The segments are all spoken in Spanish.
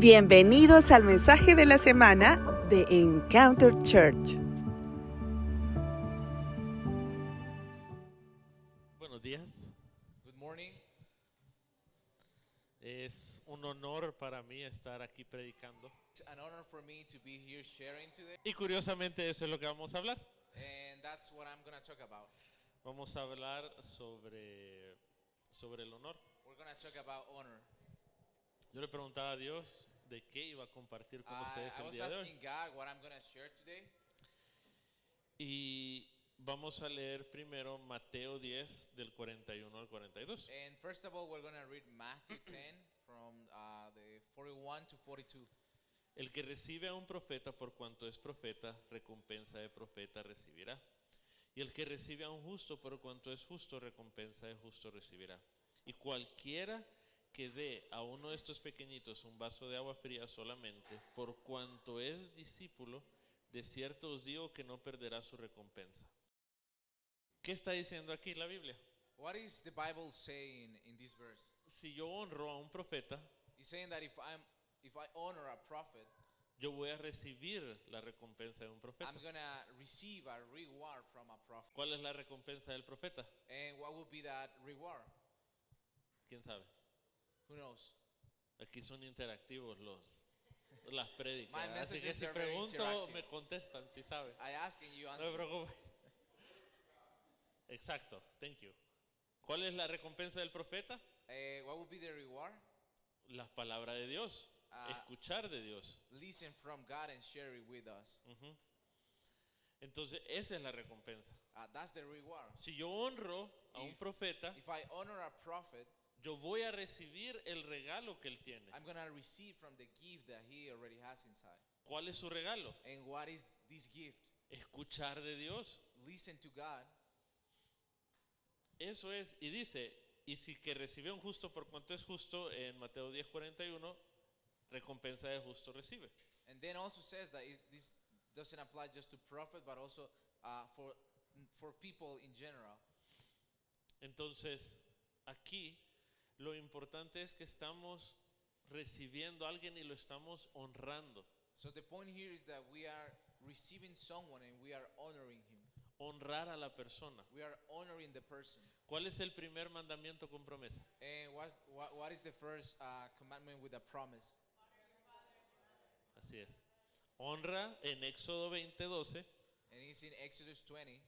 Bienvenidos al mensaje de la semana de Encounter Church. Buenos días. Good morning. Es un honor para mí estar aquí predicando. It's an honor for me to be here sharing today, Y curiosamente eso es lo que vamos a hablar. and that's what I'm going to talk about. Vamos a hablar sobre, sobre el honor. We're going to talk about honor. Yo le preguntaba a Dios de qué iba a compartir con I, ustedes I el was día de hoy. asking God what I'm going to share today, Y vamos a leer primero Mateo 10 del 41 al 42. and first of all, we're going to read Matthew 10 from uh, the 41 to 42. El que recibe a un profeta por cuanto es profeta, recompensa de profeta recibirá. Y el que recibe a un justo por cuanto es justo, recompensa de justo recibirá. Y cualquiera que dé a uno de estos pequeñitos un vaso de agua fría solamente, por cuanto es discípulo, de cierto os digo que no perderá su recompensa. ¿Qué está diciendo aquí la Biblia? What is the Bible saying in this verse? Si yo honro a un profeta, It's saying that if I'm if I honor a prophet, yo voy a recibir la recompensa de un profeta. I'm to receive a reward from a prophet. ¿Cuál es la recompensa del profeta? And what would be that reward? ¿Quién sabe? Who knows? Aquí son interactivos los las prédicas. My Así que si are very pregunto, interactive. me contestan, si saben. I ask and you No me answer. preocupe. Exacto, thank you. ¿Cuál es la recompensa del profeta? Eh, what would be the reward? Las palabras de Dios, Ah. escuchar de Dios. Listen from God and share it with us. Entonces, esa es la recompensa. Uh, that's the reward. Si yo honro a un If- profeta, If I honor a prophet, yo voy a recibir el regalo que él tiene. I'm going to receive from the gift that he already has inside. ¿Cuál es su regalo? And what is this gift? Escuchar de Dios. Listen to God. Eso es, y dice, y si que recibe un justo por cuanto es justo, en Mateo 10:41, recompensa de justo recibe. And then also says that it, this doesn't apply just to prophet, but also uh, for, for people in general. Entonces, aquí lo importante es que estamos recibiendo a alguien y lo estamos honrando. So the point here is that we are receiving someone and we are honoring him. Honrar a la persona. We are honoring the person. ¿Cuál es el primer mandamiento con promesa? And what's, what, what is the first uh, commandment with a promise? Así es. Honra en Éxodo 20:12 And it's in Exodus 20.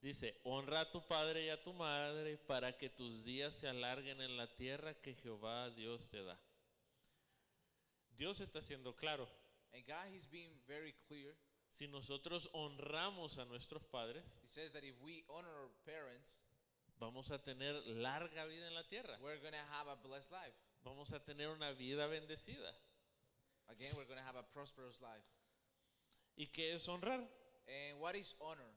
Dice, honra a tu padre y a tu madre para que tus días se alarguen en la tierra que Jehová Dios te da. Dios está siendo claro. And God is being very clear. Si nosotros honramos a nuestros padres, He says that if we honor our parents, vamos a tener larga vida en la tierra. we're to have a blessed life. Vamos a tener una vida bendecida. Again, we're going to have a prosperous life. ¿Y qué es honrar? And what is honor?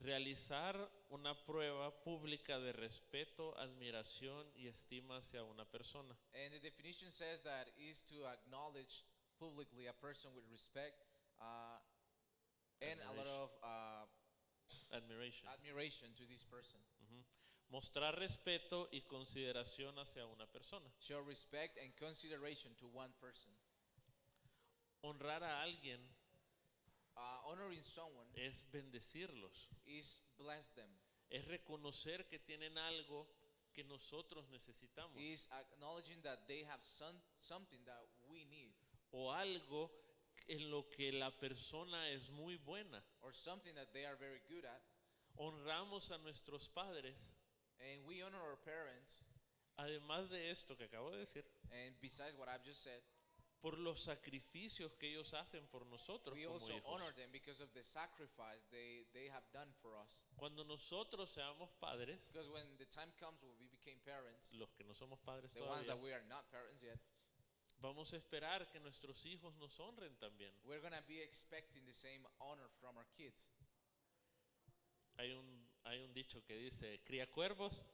Realizar una prueba pública de respeto, admiración y estima hacia una persona. And the definition says that is to acknowledge publicly a person with respect uh, and a lot of uh, Admiration. admiration to this person. Mostrar respeto y consideración hacia una persona. Show respect and consideration to one person. Honrar a alguien Uh, honoring someone es bendecirlos. is bless them, Es reconocer que tienen algo que nosotros necesitamos. is acknowledging that they have some, something that we need O algo en lo que la persona es muy buena. or something that they are very good at. Honramos a nuestros padres. And we honor our parents, Además de esto que acabo de decir, and besides what I've just said, por los sacrificios que ellos hacen por nosotros we como also hijos. honor them because of the sacrifice they, they have done for us. Cuando nosotros seamos padres, Because when the time comes when we became parents, los que no somos padres the ones todavía, that we are not parents yet, vamos a esperar que nuestros hijos nos honren también. we're to be expecting the same honor from our kids. Hay un, hay un dicho que dice, cría cuervos,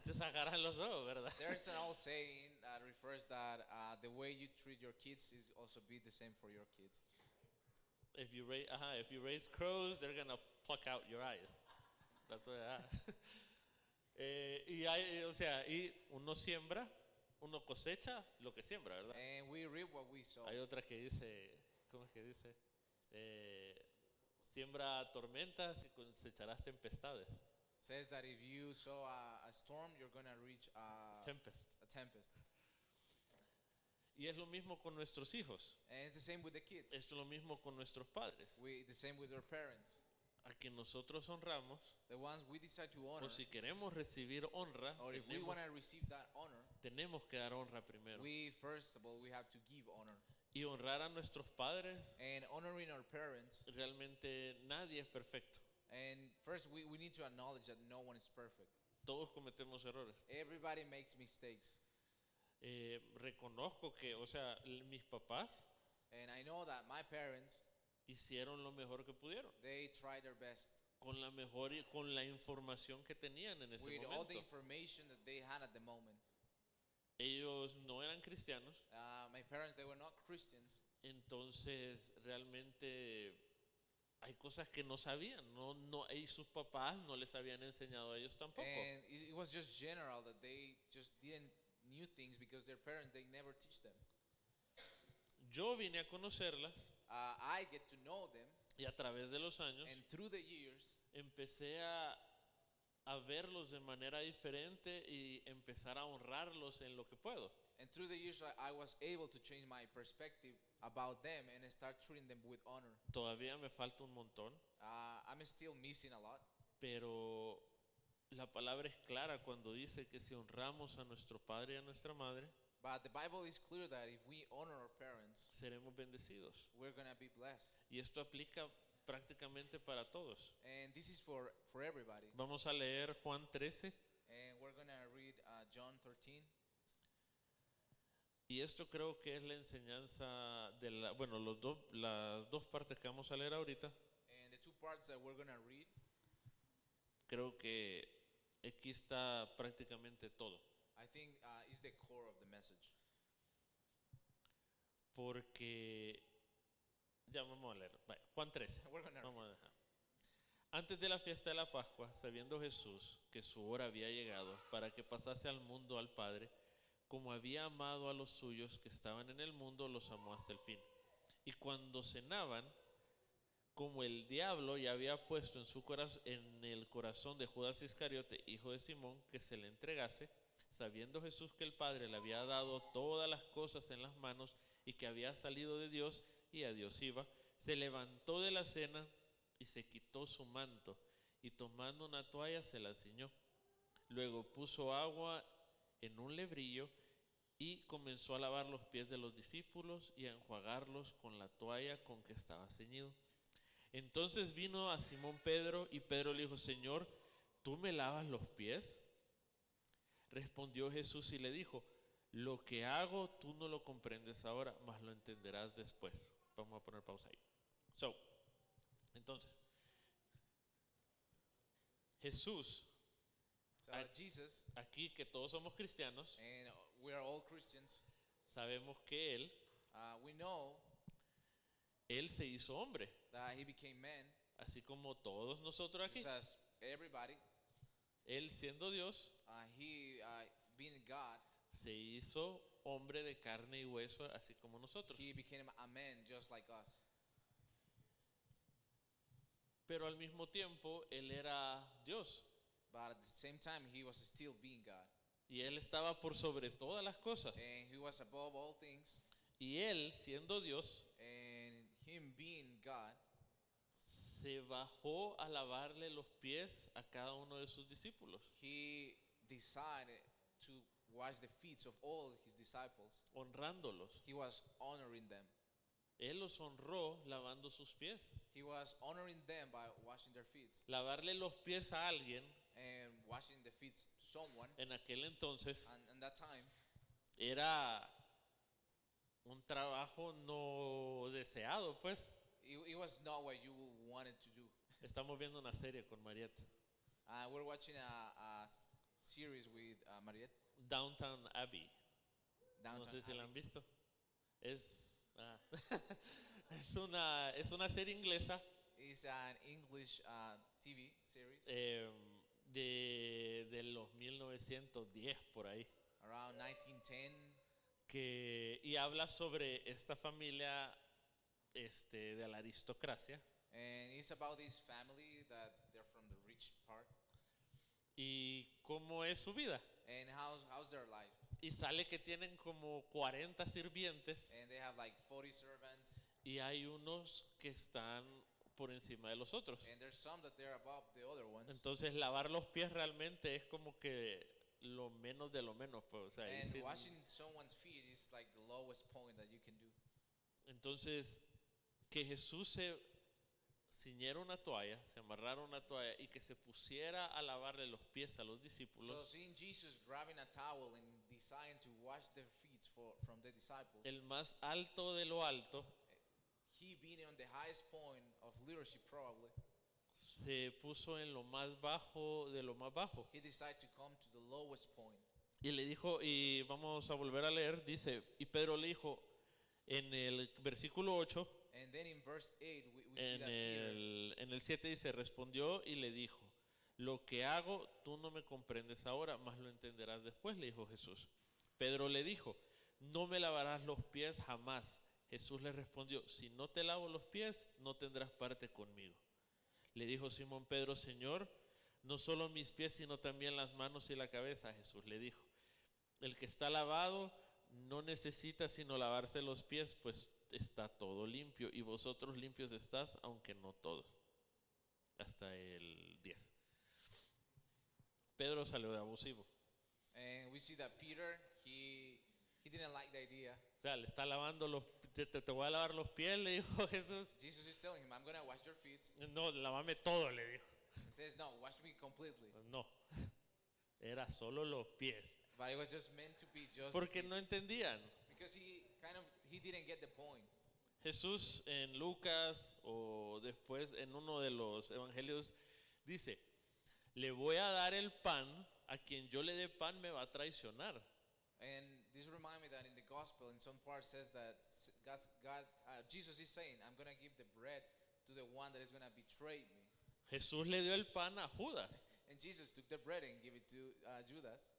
te sacarán los dos, ¿verdad? There's an old saying that refers that uh, the way you treat your kids is also be the same for your kids. If you, raise, ajá, if you raise crows, they're gonna pluck out your eyes. That's what. Eh, y hay, o sea, y uno siembra uno cosecha lo que siembra, ¿verdad? And we reap what we sow. Hay otra que dice, ¿cómo es que dice? Eh, siembra tormentas y cosecharás tempestades. Says that if you sow a, a storm, you're going to reach a, Tempest. a tempest. Y es lo mismo con nuestros hijos. And it's the same with the kids. Esto es lo mismo con nuestros padres. We, the same with our parents. A quien nosotros honramos, The ones we decide to honor, o si queremos recibir honra, or if we tenemos, want to receive that honor, tenemos que dar honra primero. we first of all we have to give honor. Y honrar a nuestros padres, And honoring our parents, realmente nadie es perfecto. And first we, we need to acknowledge that no one is perfect. Todos cometemos errores. Everybody makes mistakes. Eh, reconozco que, o sea, mis papás And I know that my parents, hicieron lo mejor que pudieron, they tried their best con la mejor con la información que tenían en ese with all the momento. information that they had at the moment. Ellos no eran cristianos, Uh, my parents, they were not Christians. entonces realmente hay cosas que no sabían, no, no, y sus papás no les habían enseñado a ellos tampoco. And it, it was just general that they just didn't knew things because their parents, they never teach them. Yo vine a conocerlas Uh, I get to know them, y a través de los años and through the years, empecé a, a verlos de manera diferente y empezar a honrarlos en lo que puedo. and through the years, I was able to change my perspective about them and start treating them with honor. Todavía me falta un montón, Uh, I'm still missing a lot, pero la palabra es clara cuando dice que si honramos a nuestro padre y a nuestra madre, but the Bible is clear that if we honor our parents, seremos bendecidos. we're gonna be blessed. Y esto aplica prácticamente para todos. And this is for for everybody. Vamos a leer Juan 13 And we're gonna read uh, John 13. Y esto creo que es la enseñanza de la, bueno, los dos, las dos partes que vamos a leer ahorita, And the two parts that we're gonna read, creo que aquí está prácticamente todo. I think, uh, is the core of the message. Porque ya vamos a leer. Juan 13. We're gonna Vamos a dejar. Antes de la fiesta de la Pascua, sabiendo Jesús que su hora había llegado para que pasase al mundo al Padre, como había amado a los suyos que estaban en el mundo, los amó hasta el fin. Y cuando cenaban, como el diablo ya había puesto en, su coraz- en el corazón de Judas Iscariote, hijo de Simón, que se le entregase, sabiendo Jesús que el Padre le había dado todas las cosas en las manos y que había salido de Dios y a Dios iba, se levantó de la cena y se quitó su manto y tomando una toalla se la ciñó. Luego puso agua en un lebrillo y comenzó a lavar los pies de los discípulos y a enjuagarlos con la toalla con que estaba ceñido. Entonces vino a Simón Pedro y Pedro le dijo, Señor, ¿tú me lavas los pies? Respondió Jesús y le dijo, lo que hago tú no lo comprendes ahora, mas lo entenderás después. Vamos a poner pausa ahí. So, entonces, Jesús, So I- Jesus, aquí que todos somos cristianos, and we are all Christians. sabemos que Él, Uh, we know Él se hizo hombre, that He became man, así como todos nosotros aquí. just as everybody. Él siendo Dios, Uh, he, uh, being God, se hizo hombre de carne y hueso, así como nosotros. He became a man just like us. Pero al mismo tiempo, Él era Dios. But at the same time, He was still being God. Y Él estaba por sobre todas las cosas. And He was above all things. Y Él, siendo Dios, And Him being God, se bajó a lavarle los pies a cada uno de sus discípulos, He decided to wash the feet of all His disciples. honrándolos. He was honoring them. Él los honró lavando sus pies. He was honoring them by washing their feet. Lavarle los pies a alguien And washing the feet to someone. en aquel entonces And in that time, era un trabajo no deseado, pues. it, it was not what you wanted to do. Estamos viendo una serie con Mariette, Uh, we're watching a, a series with uh, Mariette, Downtown Abbey. No Downtown sé si la Abbey. han visto. Es, ah, es, una, es una serie inglesa It's an English uh, TV series eh, de, de los 1910 por ahí. around 1910. que, y habla sobre esta familia este, de la aristocracia And it's about this family that they're from the rich part. y cómo es su vida. And how's, how's their life? Y sale que tienen como 40 sirvientes And they have like 40 servants. y hay unos que están por encima de los otros. And there's some that they're above the other ones. Entonces lavar los pies realmente es como que lo menos de lo menos. Pues, o sea, ahí And sí- washing someone's feet is like the lowest point that you can do. entonces, que Jesús se ciñera una toalla, se amarrara una toalla y que se pusiera a lavarle los pies a los So discípulos, seeing Jesus grabbing a towel and deciding to wash their feet for, from the disciples, el más alto de lo alto, he being on the highest point of leadership probably, se puso en lo más bajo de lo más bajo. he decided to come to the lowest point. Y le dijo, y vamos a volver a leer, dice, y Pedro le dijo en el versículo 8, And then in verse 8, we, we see en that Peter, el, en el 7 dice, respondió y le dijo, lo que hago tú no me comprendes ahora, mas lo entenderás después, le dijo Jesús. Pedro le dijo, no me lavarás los pies jamás. Jesús le respondió, si no te lavo los pies, no tendrás parte conmigo. Le dijo Simón Pedro, Señor, no solo mis pies, sino también las manos y la cabeza. Jesús le dijo, el que está lavado no necesita sino lavarse los pies, pues está todo limpio. Y vosotros limpios estás, aunque no todos. Hasta el 10. Pedro salió de abusivo. and we see that Peter, he, he didn't like the idea. O sea, le está lavando los... Te, te- te voy a lavar los pies, le dijo Jesús. Jesus is telling him, I'm going to wash your feet. No, lávame todo, le dijo. He says, no, wash me completely. No, era solo los pies. But it was just meant to be just Porque no entendían. because he kind of he didn't get the point. Jesús en Lucas o después en uno de los evangelios dice, le voy a dar el pan, a quien yo le dé pan me va a traicionar. And this remind me that in gospel, in some part says that God's- God, uh, Jesus is saying, I'm gonna give the bread to the one that is gonna betray me. Jesús le dio el pan a Judas. And Jesus took the bread and gave it to uh, Judas.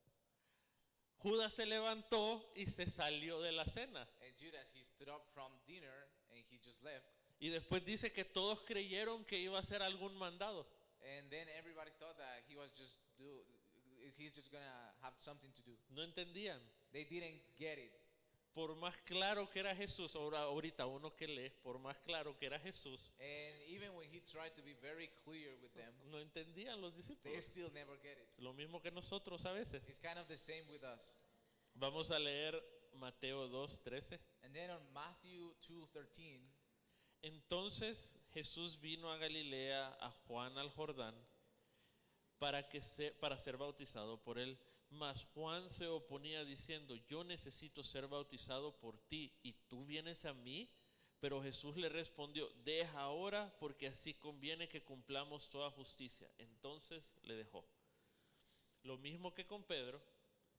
Judas se levantó y se salió de la cena. And Judas, he stood up from dinner and he just left. Y después dice que todos creyeron que iba a ser algún mandado. And then everybody thought that he was just do, he's just gonna have something to do. No entendían. They didn't get it. Por más claro que era Jesús, ahora ahorita uno que lee, por más claro que era Jesús, And even when he tried to be very clear with them, no entendían los they discípulos. still never get it. Lo mismo que nosotros a veces. It's kind of the same with us. Vamos a leer Mateo 2:13. And then on Matthew 2:13, Entonces Jesús vino a Galilea, a Juan al Jordán, para, que se, para ser bautizado por él. Mas Juan se oponía diciendo, yo necesito ser bautizado por ti y tú vienes a mí. Pero Jesús le respondió, deja ahora porque así conviene que cumplamos toda justicia. Entonces le dejó. Lo mismo que con Pedro,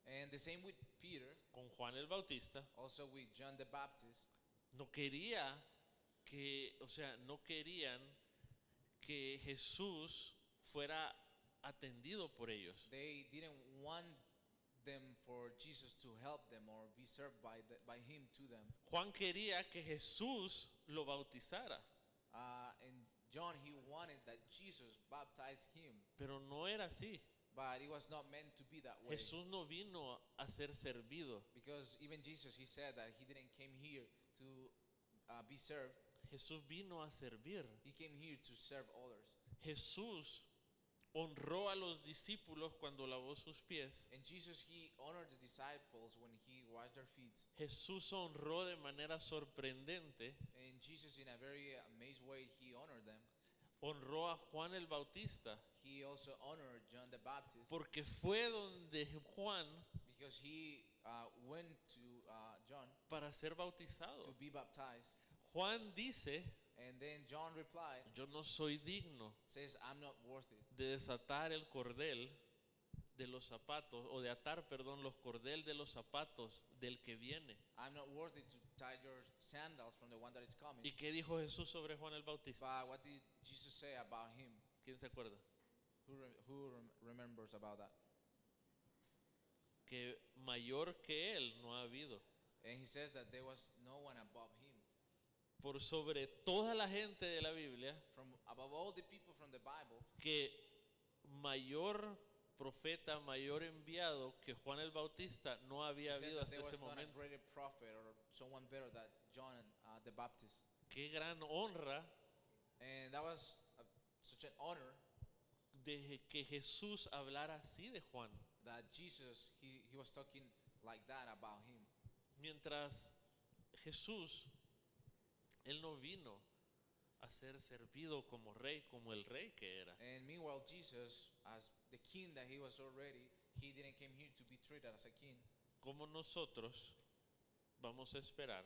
and the same with Peter, con Juan el Bautista, also with John the Baptist. no quería que, o sea, no querían que Jesús fuera atendido por ellos. They didn't want them for Jesus to help them or be served by, the, by him to them. Juan quería que Jesús lo bautizara, Uh, and John, he wanted that Jesus baptized him, pero no era así. but it was not meant to be that way. Jesús no vino a ser servido. Because even Jesus, he said that he didn't came here to uh, be served. Jesús vino a servir. He came here to serve others. Jesús honró a los discípulos cuando lavó sus pies. And Jesus, he honored the disciples when he washed their feet. Jesús honró de manera sorprendente, And Jesus, in a very amazed way, he honored them. honró a Juan el Bautista, He also honored John the Baptist porque fue donde Juan because he uh, went to uh, John para ser to bautizado. be baptized. Juan dice, And then John replied, yo no soy digno says, I'm not worth it de desatar el cordel de los zapatos, o de atar, perdón, los cordel de los zapatos del que viene. I'm not worthy to tie your sandals from the one that is coming. ¿Y qué dijo Jesús sobre Juan el Bautista? But what did Jesus say about him? ¿Quién se acuerda? Who, re- who rem- remembers about that? que mayor que él no ha habido. And he says that there was no one above him. Por sobre toda la gente de la Biblia, From above all the people from the Bible, que mayor profeta, mayor enviado que Juan el Bautista no había he said habido that hasta there ese was not a momento. greater prophet or someone better than John uh, the Baptist. Qué gran honra And that was such an honor de que Jesús hablara así de Juan. that Jesus, he, he was talking like that about him. Mientras Jesús, Él no vino a ser servido como rey, como el rey que era. And meanwhile, Jesus, as the king that he was already, he didn't come here to be treated as a king. ¿Cómo nosotros vamos a esperar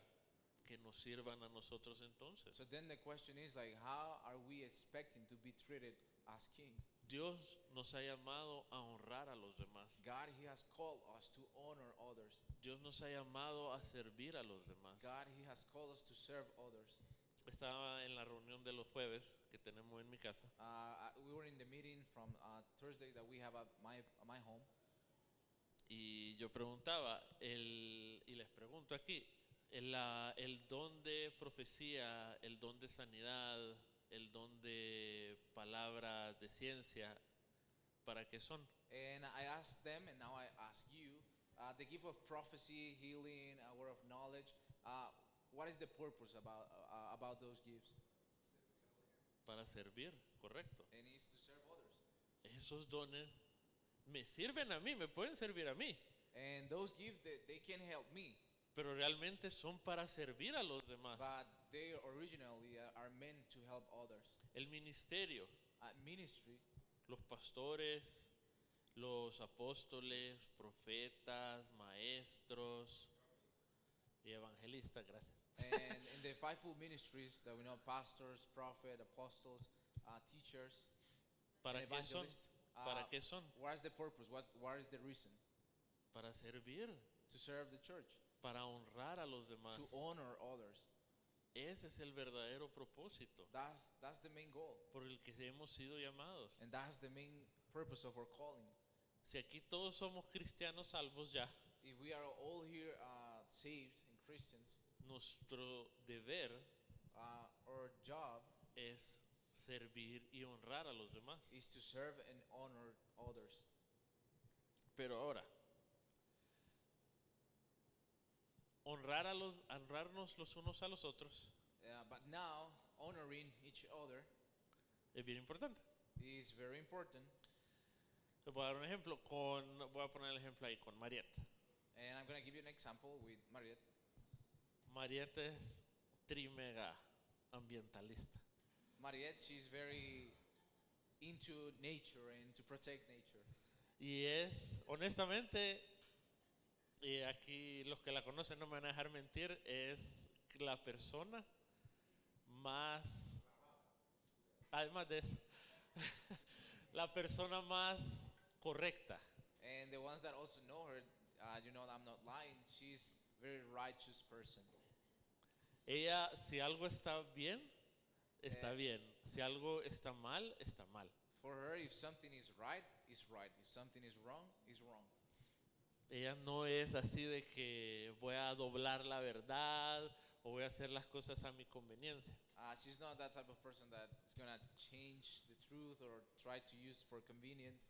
que nos sirvan a nosotros entonces? So then the question is like, how are we expecting to be treated as kings? Dios nos ha llamado a honrar a los demás. God, he has called us to honor others. Dios nos ha llamado a servir a los demás. God, he has called us to serve others. Estaba en la reunión de los jueves que tenemos en mi casa Uh, I- we were in the meeting from uh, Thursday that we have at my, at my home. y yo preguntaba, el, y les pregunto aquí, el, el don de profecía, el don de sanidad, el don de palabras, de ciencia, ¿para qué son? And I asked them, and now I ask you, uh, the gift of prophecy, healing, a word of knowledge, uh, what is the purpose about, uh, about those gifts? Para servir, correcto. And it's to serve others. Esos dones me sirven a mí, me pueden servir a mí, And those gifts, they, they can help me, pero realmente son para servir a los demás. but they originally uh, are meant help others. El ministerio, ministry, los pastores, los apóstoles, profetas, maestros y evangelistas, gracias. and in the fivefold ministries that we know, pastors, prophet, apostles, uh, teachers, ¿Para and qué son? evangelists, uh, ¿Para qué son? what is the purpose? What, what is the reason? Para servir, To serve the church, para honrar a los demás. to honor others. Ese es el verdadero propósito That's, that's the main goal. por el que hemos sido llamados. And that's the main purpose of our calling. Si aquí todos somos cristianos salvos ya, If we are all here uh, saved and Christians, nuestro deber uh, our job es servir y honrar a los demás. is to serve and honor others. Pero ahora, honrar a los, honrarnos los unos a los otros Uh, but now, honoring each other es bien importante. is very important. Les voy a dar un ejemplo con, voy a poner el ejemplo ahí con Mariette. And I'm going to give you an example with Mariette. Mariette es trimega ambientalista. Mariette, she's very into nature and to protect nature. Y es, honestamente, y aquí los que la conocen no me van a dejar mentir, es la persona más, además de eso, la persona más correcta. And the ones that also know her, uh, you know, I'm not lying. She's very righteous person. Ella, si algo está bien, está bien. Si algo está mal, está mal. For her, if something is right, is right. If something is wrong, is wrong. Ella no es así de que voy a doblar la verdad o voy a hacer las cosas a mi conveniencia. Uh, she's not that type of person that is gonna change the truth or try to use for convenience.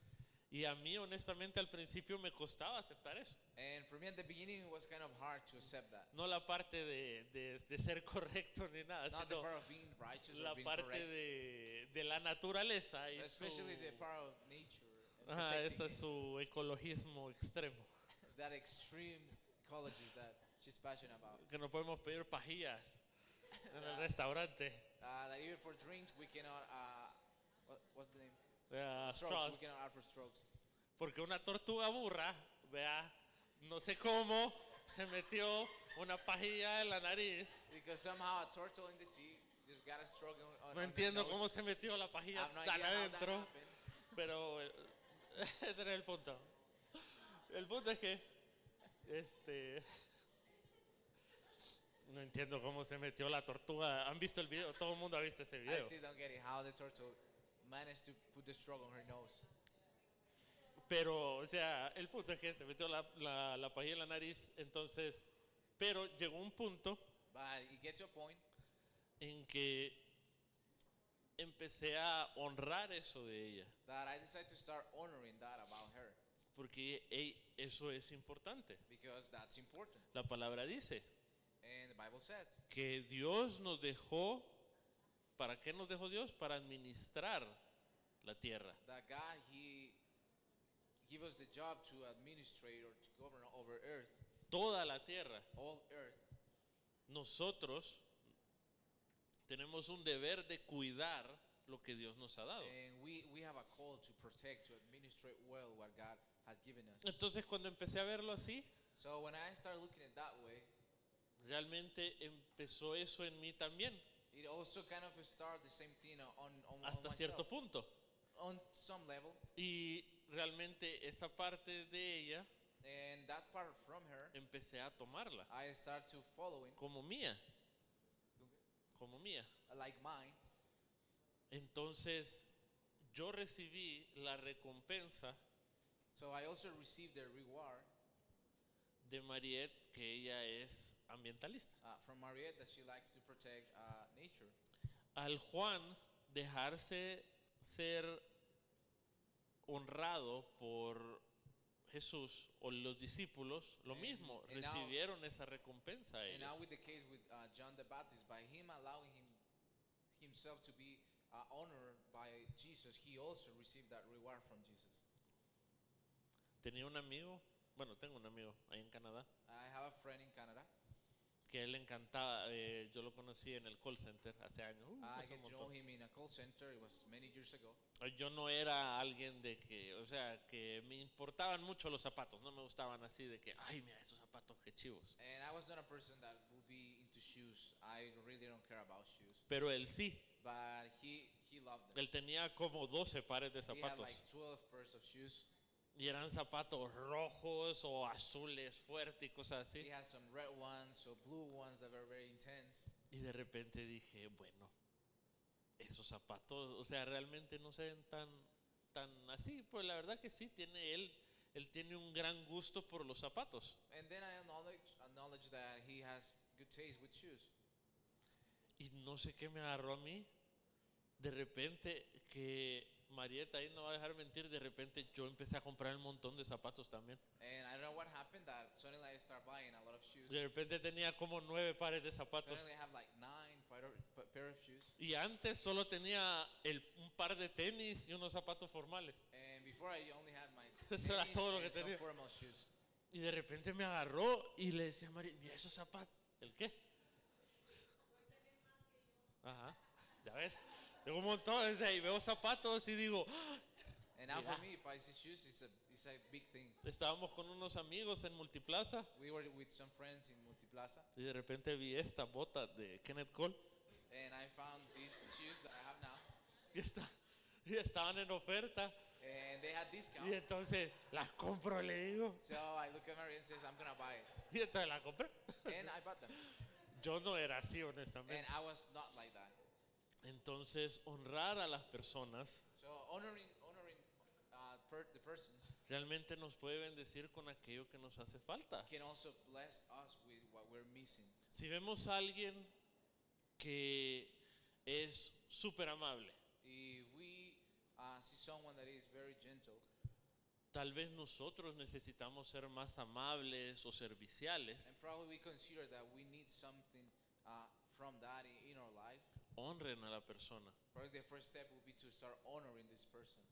Y a mí, honestamente, al principio me costaba aceptar eso. And for me at the beginning, it was kind of hard to accept that. No la parte de, de- de ser correcto ni nada, Not the sino part of being righteous la or being parte correct, de, de la naturaleza y su, the part of nature. And Ajá, protecting ese es su ecologismo extremo. That extreme ecology that she's passionate about. Que no podemos pedir pajillas en el restaurante. Uh, that even for drinks, we cannot. Uh, what, what's the name? Vea, Strokes. We cannot add for strokes. Porque una tortuga burra, vea, no sé cómo, se metió una pajilla en la nariz. Because somehow a turtle in the sea just got a stroke on, on No entiendo cómo se metió la pajilla tan adentro, pero eh, ese era el punto. El punto es que, este, no entiendo cómo se metió la tortuga. ¿Han visto el video? Todo el mundo ha visto ese I video. still don't get it how the turtle managed to put the stroke on her nose. Pero, o sea, el punto es que se metió la, la, la pajilla en la nariz, entonces, pero llegó un punto But gets to a point en que empecé a honrar eso de ella, that I decided to start honoring that about her porque eso es importante. because that's important. La palabra dice And the Bible says que Dios nos dejó, ¿para qué nos dejó Dios? Para administrar la tierra. that God He give us the job to administrate or to govern over earth, Toda la tierra. all earth. Nosotros tenemos un deber de cuidar lo que Dios nos ha dado. And we, we have a call to protect, to administrate well what God has given us. Entonces cuando empecé a verlo así, So when I started looking at that way, realmente empezó eso en mí también, it also kind of started the same thing on, on, on hasta myself, cierto punto. on some level. Y realmente esa parte de ella And that part from her, empecé a tomarla I start to following como mía, como mía. like mine. Entonces yo recibí la recompensa So I also received the reward de Mariette, que ella es ambientalista. uh, from Mariette that she likes to protect uh, nature. Al Juan dejarse ser honrado por Jesús o los discípulos, lo And- mismo, and now- recibieron esa recompensa a And now ellos. with the case with uh, John the Baptist, by him allowing him himself to be uh, honored by Jesus, he also received that reward from Jesus. Tenía un amigo, bueno, tengo un amigo ahí en Canadá, I have a friend in Canada. que él le encantaba, eh, yo lo conocí en el call center hace años. uh, I get know montón. him in a call center. It was many years ago. Yo no era alguien de que, o sea, que me importaban mucho los zapatos, no me gustaban así de que, ay, mira esos zapatos, qué chivos. And I was not a person that would be into shoes. I really don't care about shoes. Pero él sí, But he, he loved them. él tenía como 12 pares de He had zapatos. like 12 pairs of shoes. Y eran zapatos rojos o azules fuertes y cosas así. He had some red ones, or blue ones that were very intense. Y de repente dije, bueno, esos zapatos, o sea, realmente no se ven tan, tan así. Pues la verdad que sí, tiene él, él tiene un gran gusto por los zapatos. And then I acknowledge, acknowledge that he has good taste with shoes. Y no sé qué me agarró a mí. De repente que Marieta ahí no va a dejar mentir, de repente yo empecé a comprar un montón de zapatos también. And I don't know what happened that suddenly I start buying a lot of shoes. De repente tenía como nueve pares de zapatos. Suddenly I have like nine pair of, pa- pair of shoes. Y antes solo tenía el, un par de tenis y unos zapatos formales. And before I only had my Eso era todo lo que tenía. formal shoes. Y de repente me agarró y le decía a María, mira esos zapatos. ¿El qué? Ajá, ya ves. Tengo un montón, o sea, y veo zapatos y digo, "Ah". And now for me, if I see shoes, it's a, it's a big thing. estábamos con unos amigos en Multiplaza We were with some friends in Multiplaza, y de repente vi esta bota de Kenneth Cole and I found these shoes that I have now, y, está- y estaban en oferta and they had y discount. entonces las compro, le digo. So I look at Mary and says, I'm gonna buy it, Y entonces las compré. and I bought them. Yo no era así, And honestamente. I was not like that. Entonces, honrar a las personas So honoring, honoring uh, per, the persons realmente nos puede bendecir con aquello que nos hace falta. can also bless us with what we're missing. Si vemos a alguien que es súper amable, If we uh, see someone that is very gentle, tal vez nosotros necesitamos ser más amables o and serviciales, probably we consider that we need something uh, from that in, honren a la persona probably the first step be to start honoring this person.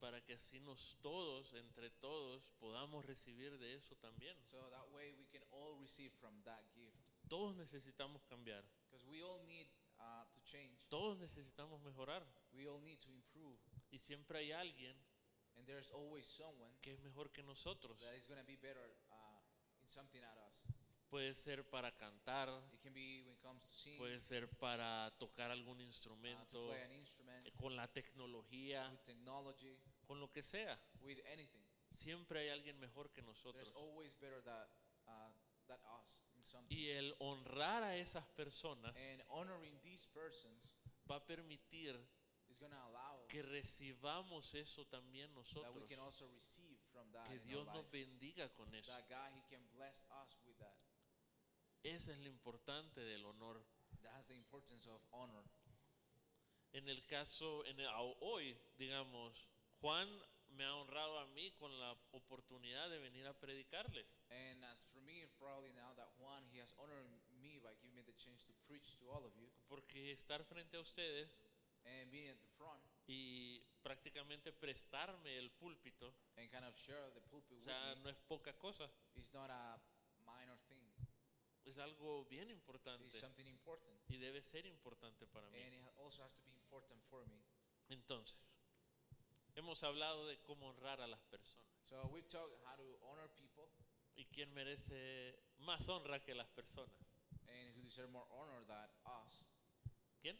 para que así nos todos, entre todos, podamos recibir de eso también. So that way we can all receive from that gift. Todos necesitamos cambiar, Because we all need uh, to change. todos necesitamos mejorar We all need to improve. y siempre hay alguien And there's always someone que es mejor que nosotros. that is going to be better uh, in something at us. Puede ser para cantar, It can be when it comes to sing, puede ser para tocar algún uh, to instrumento, play an instrument, eh, con la tecnología, with technology, con lo que sea. with anything. Siempre hay alguien mejor que There's nosotros. always better that, uh, than us in something. Y el honrar a esas personas And honoring these persons va a permitir que recibamos eso también that nosotros. that Que Dios nos bendiga con eso. Esa es lo importante del honor. That's the importance of honor. En el caso, en el- a- hoy, digamos, Juan me ha honrado a mí con la oportunidad de venir a predicarles. And as for me, probably now that Juan, he has honored me by giving me the chance to preach to all of you Porque estar frente a ustedes and being at the front y prácticamente prestarme el púlpito, and kind of share the pulpit o with sea, me no es poca cosa, is not a minor thing. Es algo bien importante It's something important. y debe ser importante para mí. And it also has to be important for me. Entonces, hemos hablado de cómo honrar a las personas So we talk how to honor people y quién merece más honra que las personas. and who deserve more honor than us ¿Quién?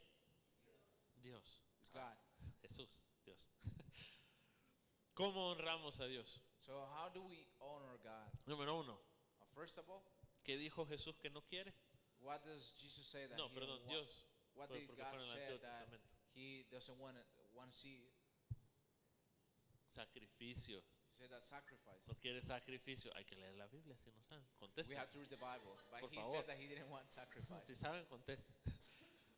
Dios. is God. Jesús, Dios. ¿Cómo honramos a Dios? So how do we honor God? Número uno, first of all, ¿qué dijo Jesús que no quiere? what does Jesus say that No, he perdón, want- Dios. What did God say that he doesn't want to, want to see? Sacrificio. He said that sacrifice. No quiere sacrificio. Hay que leer la Biblia si no saben. We Contesten. have to read the Bible, but Por he favor. said that he didn't want sacrifice. Si saben, contesten.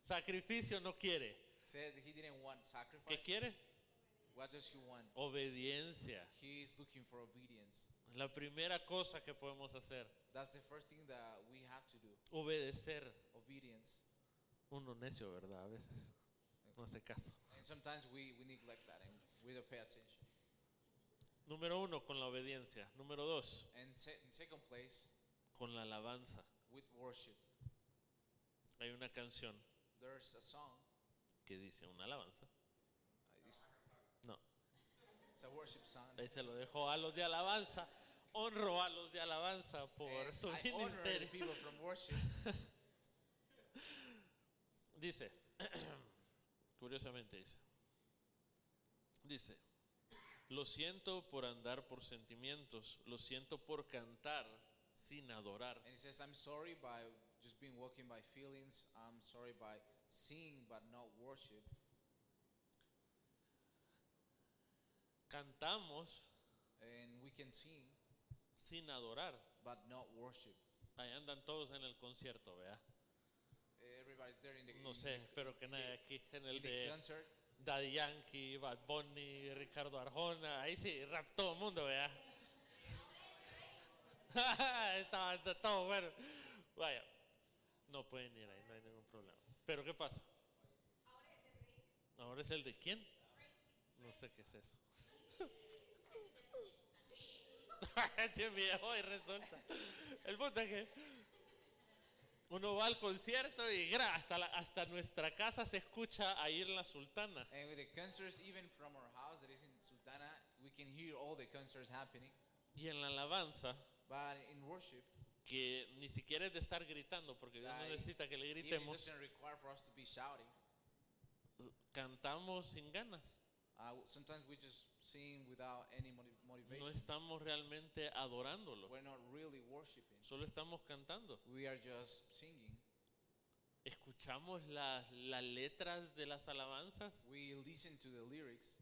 Sacrificio no quiere. says that he didn't want sacrifice. ¿Qué quiere? What does he want? Obediencia. He is looking for obedience. La primera cosa que podemos hacer, That's the first thing that we have to do. obedecer. Obedience. Uno necio, ¿verdad? A veces no hace caso. And sometimes we, we neglect that and we don't pay attention. Número uno, con la obediencia. Número dos, And se- in second place, con la alabanza. with worship. Hay una canción There's a song. que dice una alabanza. uh, It's, No, it's a worship song. Ahí se lo dejo a los de alabanza. Honro a los de alabanza por And su ministerio. people from worship. Dice, curiosamente dice, dice, lo siento por andar por sentimientos, lo siento por cantar sin adorar. And he says, I'm sorry by just being walking by feelings. I'm sorry by singing but not worship. Cantamos And we can sing sin adorar. but not worship. Ahí andan todos en el concierto, vea. Everybody's there in the, No in sé, the- espero que nadie aquí en el de concert. Daddy Yankee, Bad Bunny, Ricardo Arjona, ahí sí, rap todo el mundo, vea. está todo bueno. Vaya, no pueden ir ahí, no hay ningún problema. Pero ¿qué pasa? Ahora es el de quién? No sé qué es eso. Este viejo y resulta. El punto es que uno va al concierto y gra, hasta, la- hasta nuestra casa se escucha ahí en la sultana. And with the concerts, even from our house that is in Sultana, we can hear all the concerts happening. Y en la alabanza, But in worship, que ni siquiera es de estar gritando, porque Dios no necesita que le gritemos, doesn't require for us to be shouting. cantamos sin ganas. Uh, sometimes we just sing without any motiv- No estamos realmente adorándolo, We're not really worshiping. solo estamos cantando. We are just singing. Escuchamos las, las letras de las alabanzas, We listen to the lyrics.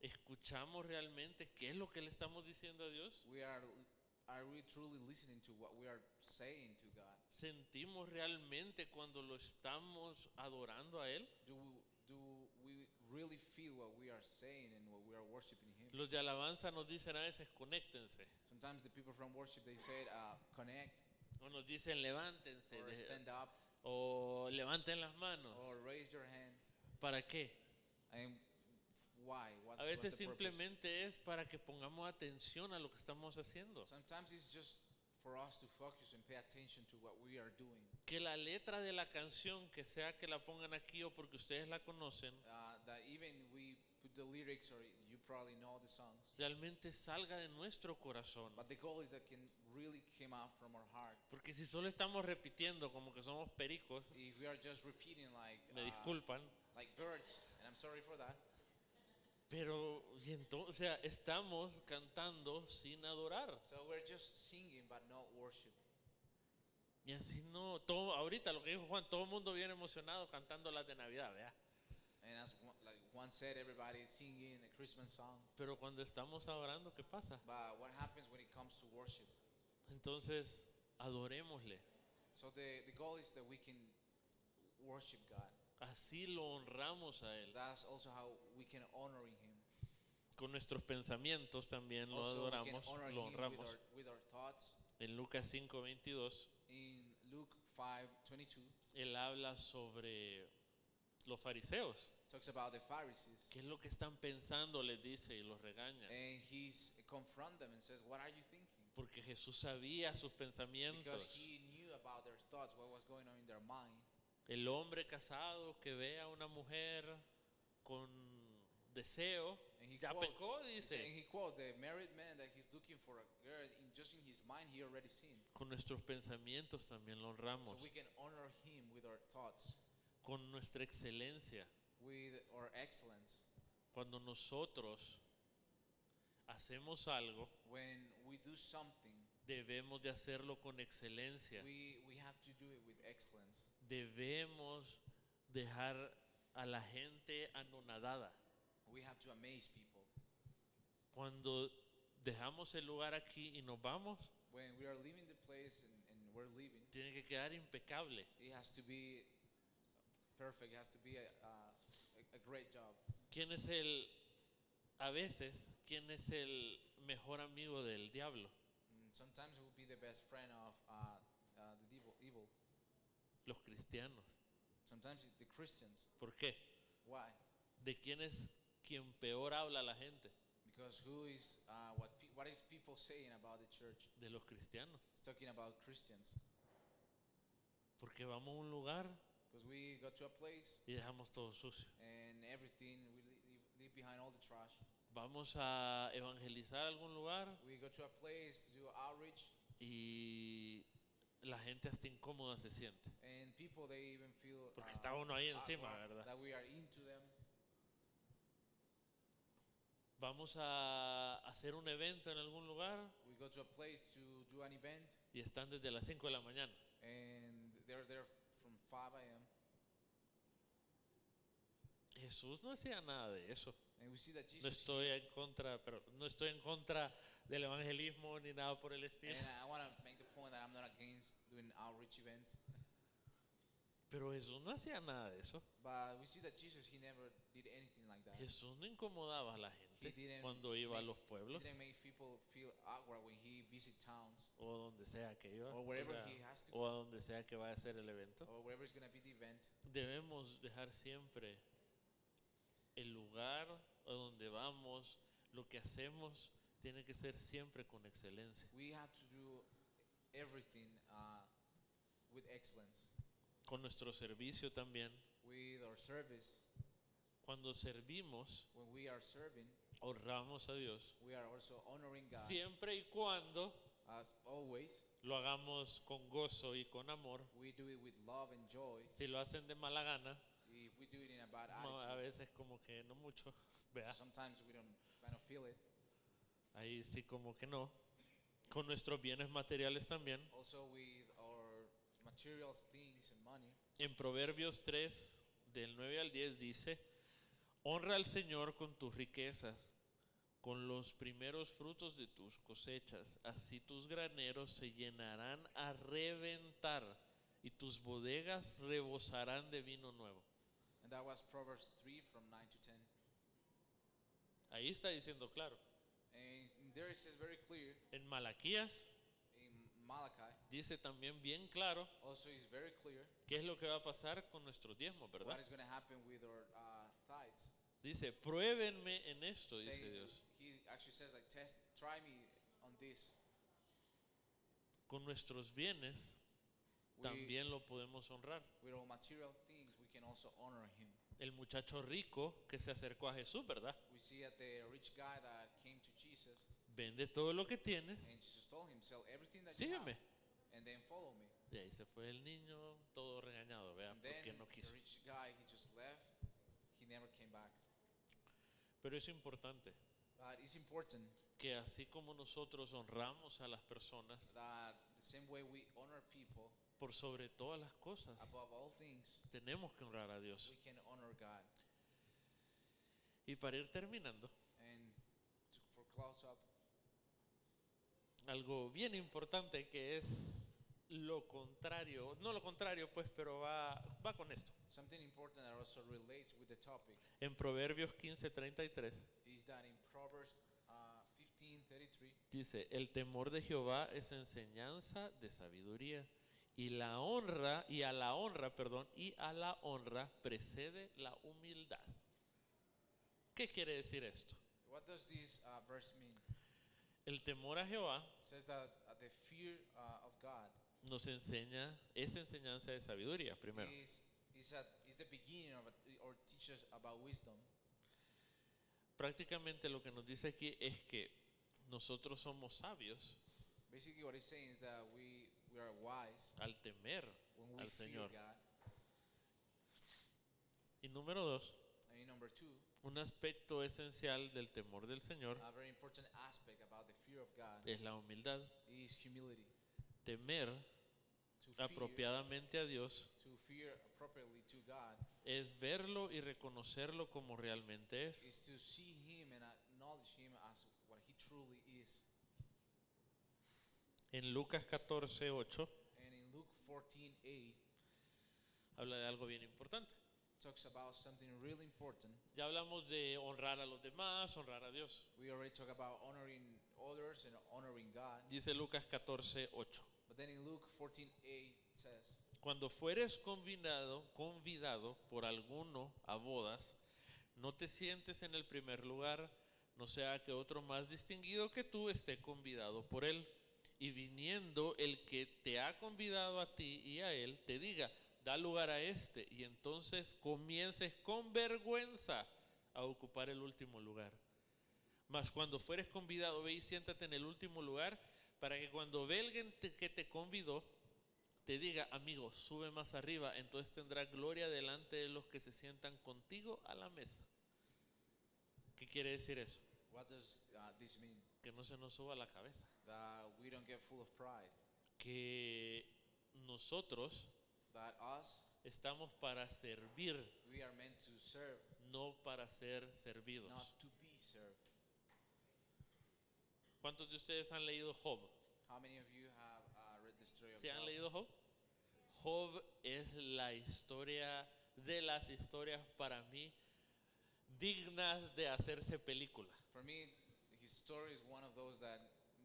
escuchamos realmente qué es lo que le estamos diciendo a Dios. We are are we truly listening to what we are saying to God? Sentimos realmente cuando lo estamos adorando a Él. Do do we really feel what we are saying and what we are worshiping? Los de alabanza nos dicen a veces conéctense, Sometimes the people from worship they say uh, connect o nos dicen levántense, or stand up o levanten las manos. or raise your hand. ¿Para qué? And why? What's, A what's veces the simplemente es para que pongamos atención a lo que estamos haciendo. Sometimes it's just for us to focus and pay attention to what we are doing. Que la letra de la canción, que sea que la pongan aquí o porque ustedes la conocen, Uh, that even we put the lyrics or you probably know the songs. realmente salga de nuestro corazón. But the goal is that can really come out from our heart. Porque si solo estamos repitiendo como que somos pericos, If we are just repeating like me uh, disculpan, like birds, and I'm sorry for that. pero y entonces, o sea, estamos cantando sin adorar. So we're just singing but not worship. Y así no, todo, ahorita lo que dijo Juan, todo el mundo viene emocionado cantando las de Navidad, vea. And as said, everybody is singing a Christmas song. Pero cuando estamos adorando, ¿qué pasa? But what happens when it comes to worship? Entonces, adorémosle. So the, the goal is that we can worship God. Así lo honramos a Él. That's also how we can honor Him. Con nuestros pensamientos también lo Also, adoramos, lo with honramos. our, with our thoughts. En Lucas 5:22, In Luke 5 22, Él habla sobre los fariseos. Talks about the Pharisees. ¿Qué es lo que están pensando? Les dice y los regaña. And he's confront them and says, What are you thinking? Porque Jesús sabía sus Because pensamientos. he knew about their thoughts, what was going on in their mind. El hombre casado que ve a una mujer con deseo, And he ya quote- pecó, And dice. he quote, the married man that he's looking for a girl, in, just in his mind, he already sinned. Con nuestros pensamientos también lo So honramos. we can honor him with our thoughts, Con nuestra excelencia. With our excellence. Cuando nosotros hacemos algo, When we do something, debemos de hacerlo con excelencia. we, we have to do it with excellence. Debemos dejar a la gente anonadada. We have to amaze people. Cuando dejamos el lugar aquí y nos vamos, When we are leaving the place and, and we're leaving, tiene que quedar impecable. it has to be perfect. It has to be a, a, great job. ¿Quién es el, a veces, quién es el mejor amigo del diablo? Mm, Sometimes it will be the best friend of uh, uh, the devil, evil. Los cristianos. Sometimes it's the Christians. ¿Por qué? Why? ¿De quién es quien peor habla la gente? Because who is uh, what? Pe- what is people saying about the church? De los cristianos. It's talking about Christians. Porque vamos a un lugar Because we go to a place y dejamos todo sucio. and everything we leave, leave behind all the trash. Vamos a evangelizar algún lugar We go to a place to do outreach, y la gente hasta incómoda se siente. and people they even feel Porque uh, está uno ahí awkward encima, ¿verdad? that we are into them. Vamos a hacer un evento en algún lugar We go to a place to do an event, y están desde las 5 de la mañana. and they're there from 5 a.m. Jesús no hacía nada de eso. No estoy en contra, pero no estoy en contra del evangelismo ni nada por el estilo. and I want to make the point that I'm not against doing outreach events, Pero Jesús no hacía nada de eso. but we see that Jesus he never did anything like that. Jesús no incomodaba a la gente cuando iba a make- los He pueblos o donde sea que iba or o, wherever sea, o a donde sea que vaya a ser el evento. or wherever is going to be the event. Debemos dejar siempre el lugar a donde vamos, lo que hacemos, tiene que ser siempre con excelencia. We have to do everything uh, with excellence. Con nuestro servicio también. With our service, Cuando servimos, when we are serving, honramos a Dios. we are also honoring God Siempre y cuando as always. lo hagamos con gozo y con amor. We do it with love and joy. Si lo hacen de mala gana, do it in a bad no, a attitude, veces como que no mucho, vea, sometimes we don't kind of feel it. ahí sí como que no. Con nuestros bienes materiales también. Also with our material things and money. En Proverbios 3, del 9 al 10 dice, honra al Señor con tus riquezas, con los primeros frutos de tus cosechas, así tus graneros se llenarán a reventar y tus bodegas rebosarán de vino nuevo. That was Proverbs 3 from 9 to 10. Ahí está diciendo claro. And there it says very clear En Malaquías in Malachi, dice también bien claro also is very clear qué es lo que va a pasar con nuestros diezmos, ¿verdad? what is going to happen with our uh, tithes. Dice, pruébenme en esto, dice Saying- Dios. He actually says like test, try me on this. Con nuestros bienes We, también lo podemos honrar. with all material things, we can also honor him. El muchacho rico que se acercó a Jesús, ¿verdad? We see that the rich guy that came to Jesus, Vende todo lo que tienes. and Jesus told him, sell everything that you Sígueme. have, and then follow me. Y ahí se fue el niño todo regañado, vea, And porque then no the quiso. rich guy, he just left. He never came back. Pero es importante But it's important que así como nosotros honramos a las personas that the same way we honor people, por sobre todas las cosas, above all things, tenemos que honrar a Dios. we can honor God. Y para ir terminando, And to, for close up, algo bien importante que es lo contrario, no lo contrario pues, pero va, va con esto. something important that also relates with the topic En Proverbios 15:33 is that in Proverbs uh, 15:33 dice, el temor de Jehová es enseñanza de sabiduría y la honra, y a la honra, perdón, y a la honra precede la humildad. ¿Qué quiere decir esto? What does this uh, verse mean? El temor a Jehová It says that uh, the fear uh, of God nos enseña, es enseñanza de sabiduría, primero. is is, at, is the beginning of it, or teaches about wisdom. Prácticamente lo que nos dice aquí es que nosotros somos sabios Basically, what it's saying is that we are wise al temer when we al fear Señor. God. Y número dos, And number two, un aspecto esencial del temor del Señor a very important aspect about the fear of God es la humildad. is humility. Temer To fear, apropiadamente a Dios to fear appropriately to God es verlo y reconocerlo como realmente es. is to see Him and acknowledge Him as what He truly is. En Lucas 14, 8 And in Luke 14, 8, habla de algo bien importante. talks about something really important. Ya hablamos de honrar a los demás, honrar a Dios. We already talked about honoring others and honoring God. Dice Lucas 14, 8. But then in Luke 14, 8 says, Cuando fueres convidado, convidado por alguno a bodas, no te sientes en el primer lugar, no sea que otro más distinguido que tú esté convidado por él. Y viniendo el que te ha convidado a ti y a él, te diga, da lugar a este, y entonces comiences con vergüenza a ocupar el último lugar. Mas cuando fueres convidado, ve y siéntate en el último lugar, para que cuando ve alguien que te convidó, te diga, amigo, sube más arriba, entonces tendrá gloria delante de los que se sientan contigo a la mesa. ¿Qué quiere decir eso? What does uh, this mean? Que no se nos suba la cabeza. That we don't get full of pride. Que nosotros That us, estamos para servir, we are meant to serve, no para ser servidos. not to be served. ¿Cuántos de ustedes han leído Job? How many of you have uh, read the story of ¿Sí han Job? leído Job? Job es la historia de las historias para mí dignas de hacerse película For me, his story is one of those that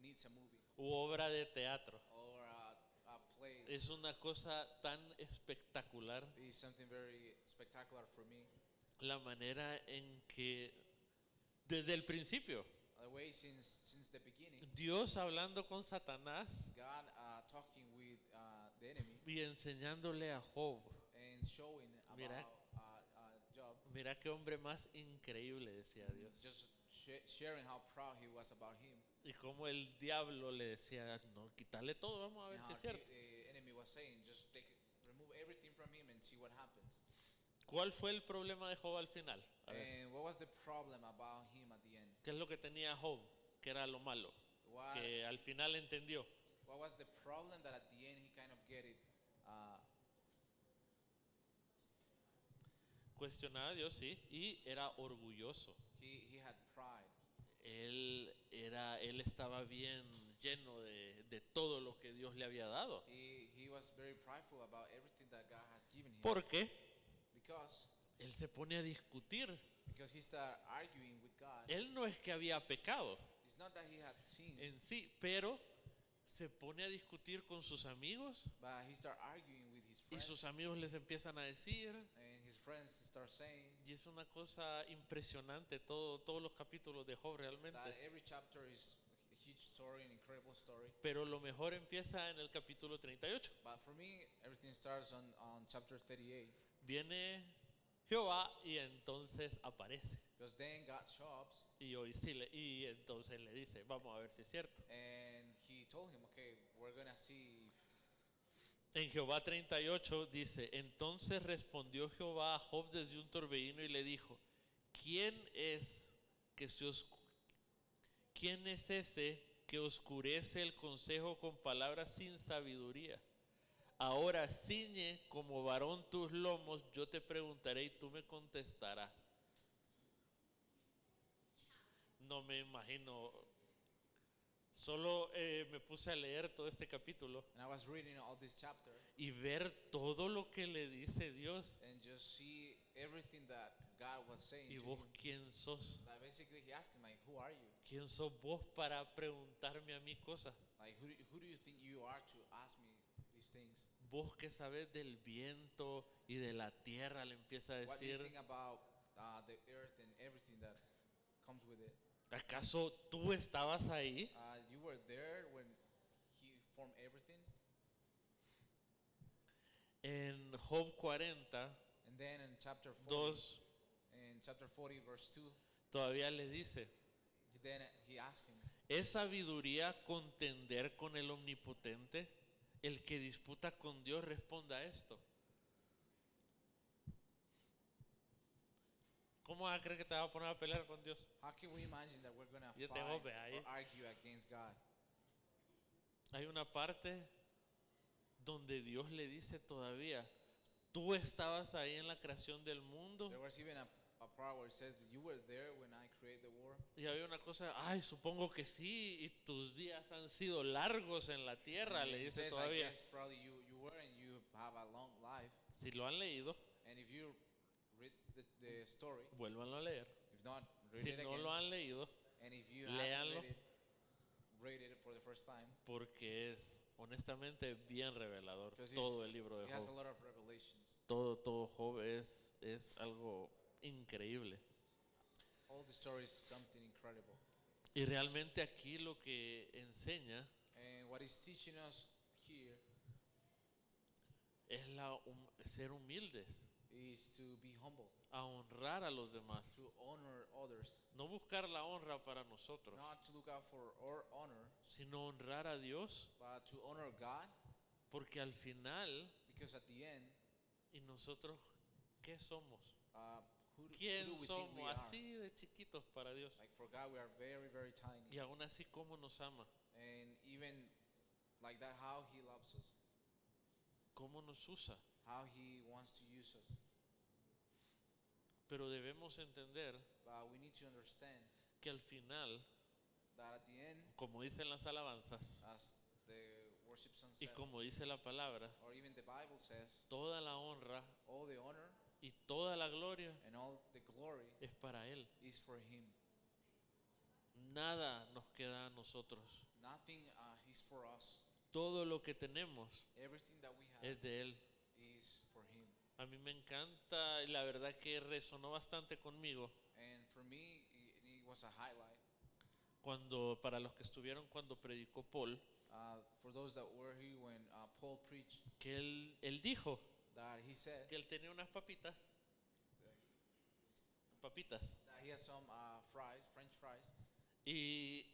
needs a movie u obra de teatro. or a, a play. Es una cosa tan espectacular It is something very spectacular for me. la manera en que desde el principio The way since since the beginning, Dios hablando con Satanás God uh, talking with uh, the enemy y enseñándole a Job. and showing about Mira. uh, Job, Mira qué hombre más increíble, decía Dios. just sh- sharing how proud he was about him. Y como el diablo le decía, no, quítale todo, vamos a ver si es cierto. enemy was saying, just take, remove everything from him and see what happens. ¿Cuál fue el problema de Job al final? A ver, And what was the problem about him at the end? ¿Qué es lo que tenía Job? Que era lo malo. What, Que al final entendió. what was the problem that at the end he kind of get it? Uh, Cuestionaba a Dios, sí, y era orgulloso. he, he had pride. Él, era, él estaba bien lleno de, de todo lo que Dios le había dado. He, he was very prideful about everything that God has given him. ¿Por qué? because Él se pone a discutir. because he started arguing with God. Él no es que había pecado It's not that he had sinned, en sí, pero se pone a discutir con sus amigos but he started arguing with his y friends. sus amigos les empiezan a decir, and his friends start saying y es una cosa impresionante, todo, todos los capítulos de Job realmente. that every chapter is a huge story, an incredible story. Pero lo mejor empieza en el capítulo 38. But for me, everything starts on, on chapter 38. Viene Jehová y entonces aparece. Because then God shows Y hoy sí le, y entonces le dice, vamos a ver si es cierto. and he told him, okay, we're to see En Jehová 38 dice, entonces respondió Jehová a Job desde un torbellino y le dijo, ¿quién es que oscu- quién es ese que oscurece el consejo con palabras sin sabiduría? Ahora ciñe como varón tus lomos, yo te preguntaré y tú me contestarás. no me imagino. Solo eh, me puse a leer todo este capítulo And I was reading all this chapter y ver todo lo que le dice Dios. and just see everything that God was saying ¿Y to vos him. quién sos? Like basically, he asked him, like, who are you? ¿Quién sos vos para preguntarme a mí cosas? Like, who do, who do you think you are to ask me these things? Vos que sabes del viento y de la tierra, le empieza a What do you decir. think about uh, the earth and everything that comes with it? ¿Acaso tú estabas ahí? Uh, you were there when he formed everything. En Job 40, And then in chapter 40, 2, in chapter 40, verse 2, todavía le dice, then he asked him, ¿es sabiduría contender con el omnipotente? El que disputa con Dios responda a esto. ¿Cómo vas a creer que te va a poner a pelear con Dios? How can we imagine that we're to Yo fight or argue against God? Hay una parte donde Dios le dice todavía, tú estabas ahí en la creación del mundo. There was even a, a part where it says that you were there when I created the world. Y había una cosa, ay, supongo que sí, y tus días han sido largos en la tierra, le dice says, I todavía. guess probably you, you were and you have a long life. Si lo han leído, And if you read the, the story, vuélvanlo a leer. if not, read Si it no again. lo han leído, and if you léanlo. read it, read it for the first time, porque es honestamente bien revelador todo el libro it de has a Job. lot of revelations. Todo, todo Job es, es algo increíble. All the story is something incredible. Y realmente aquí lo que enseña And what teaching us here es la, hum- ser humildes, is to be humble, a honrar a los demás. to honor others, No buscar la honra para nosotros, not to look out for our honor, sino honrar a Dios, but to honor God, porque al final, because at the end, ¿y nosotros qué somos? uh, who, do- who ¿Quién somos? Así de chiquitos para Dios. Like for God, we are very, very tiny. Y aún así, ¿cómo nos ama? And even like that, how He loves us, ¿Cómo nos usa? How He wants to use us. Pero debemos entender But we need to understand que al final, that at the end, como dicen las alabanzas as the worship song y says, como dice la palabra, or even the Bible says, toda la honra all the honor y toda la gloria and all the glory es para Él. is for Him. Nada nos queda a nosotros. Nothing uh, is for us. Todo lo que tenemos Everything that we have es de Él. A mí me encanta y la verdad que resonó bastante conmigo And for me, it, was a highlight. cuando, para los que estuvieron cuando predicó Paul, Uh, for those that were here when uh, Paul preached, que él, él dijo that he said que él tenía unas papitas, papitas, that he had some uh, fries, French fries, y